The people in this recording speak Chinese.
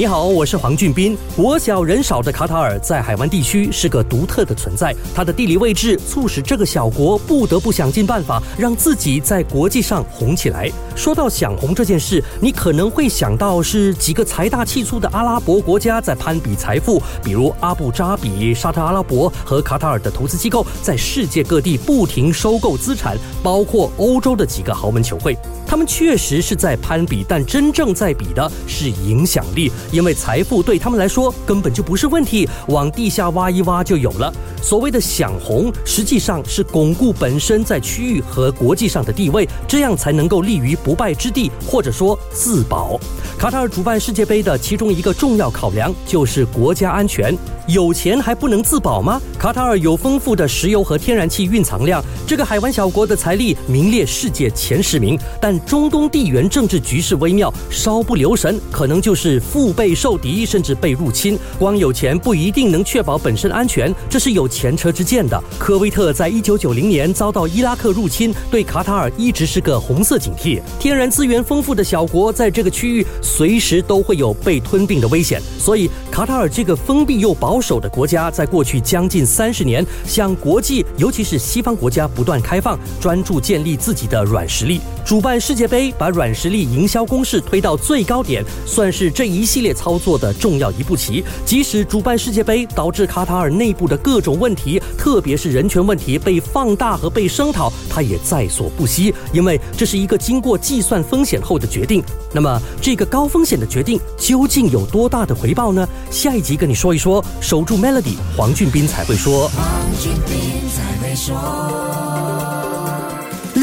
你好，我是黄俊斌。国小人少的卡塔尔在海湾地区是个独特的存在，它的地理位置促使这个小国不得不想尽办法让自己在国际上红起来。说到想红这件事，你可能会想到是几个财大气粗的阿拉伯国家在攀比财富，比如阿布扎比、沙特阿拉伯和卡塔尔的投资机构在世界各地不停收购资产，包括欧洲的几个豪门球会。他们确实是在攀比，但真正在比的是影响力，因为财富对他们来说根本就不是问题，往地下挖一挖就有了。所谓的想红，实际上是巩固本身在区域和国际上的地位，这样才能够立于不败之地，或者说自保。卡塔尔主办世界杯的其中一个重要考量就是国家安全。有钱还不能自保吗？卡塔尔有丰富的石油和天然气蕴藏量，这个海湾小国的财力名列世界前十名。但中东地缘政治局势微妙，稍不留神，可能就是腹背受敌意，甚至被入侵。光有钱不一定能确保本身安全，这是有前车之鉴的。科威特在一九九零年遭到伊拉克入侵，对卡塔尔一直是个红色警惕。天然资源丰富的小国，在这个区域随时都会有被吞并的危险，所以卡塔尔这个封闭又保。守的国家在过去将近三十年向国际，尤其是西方国家不断开放，专注建立自己的软实力。主办世界杯，把软实力营销攻势推到最高点，算是这一系列操作的重要一步棋。即使主办世界杯导致卡塔尔内部的各种问题，特别是人权问题被放大和被声讨，他也在所不惜，因为这是一个经过计算风险后的决定。那么，这个高风险的决定究竟有多大的回报呢？下一集跟你说一说。守住 Melody，黄俊斌才会说。黄俊斌才会说。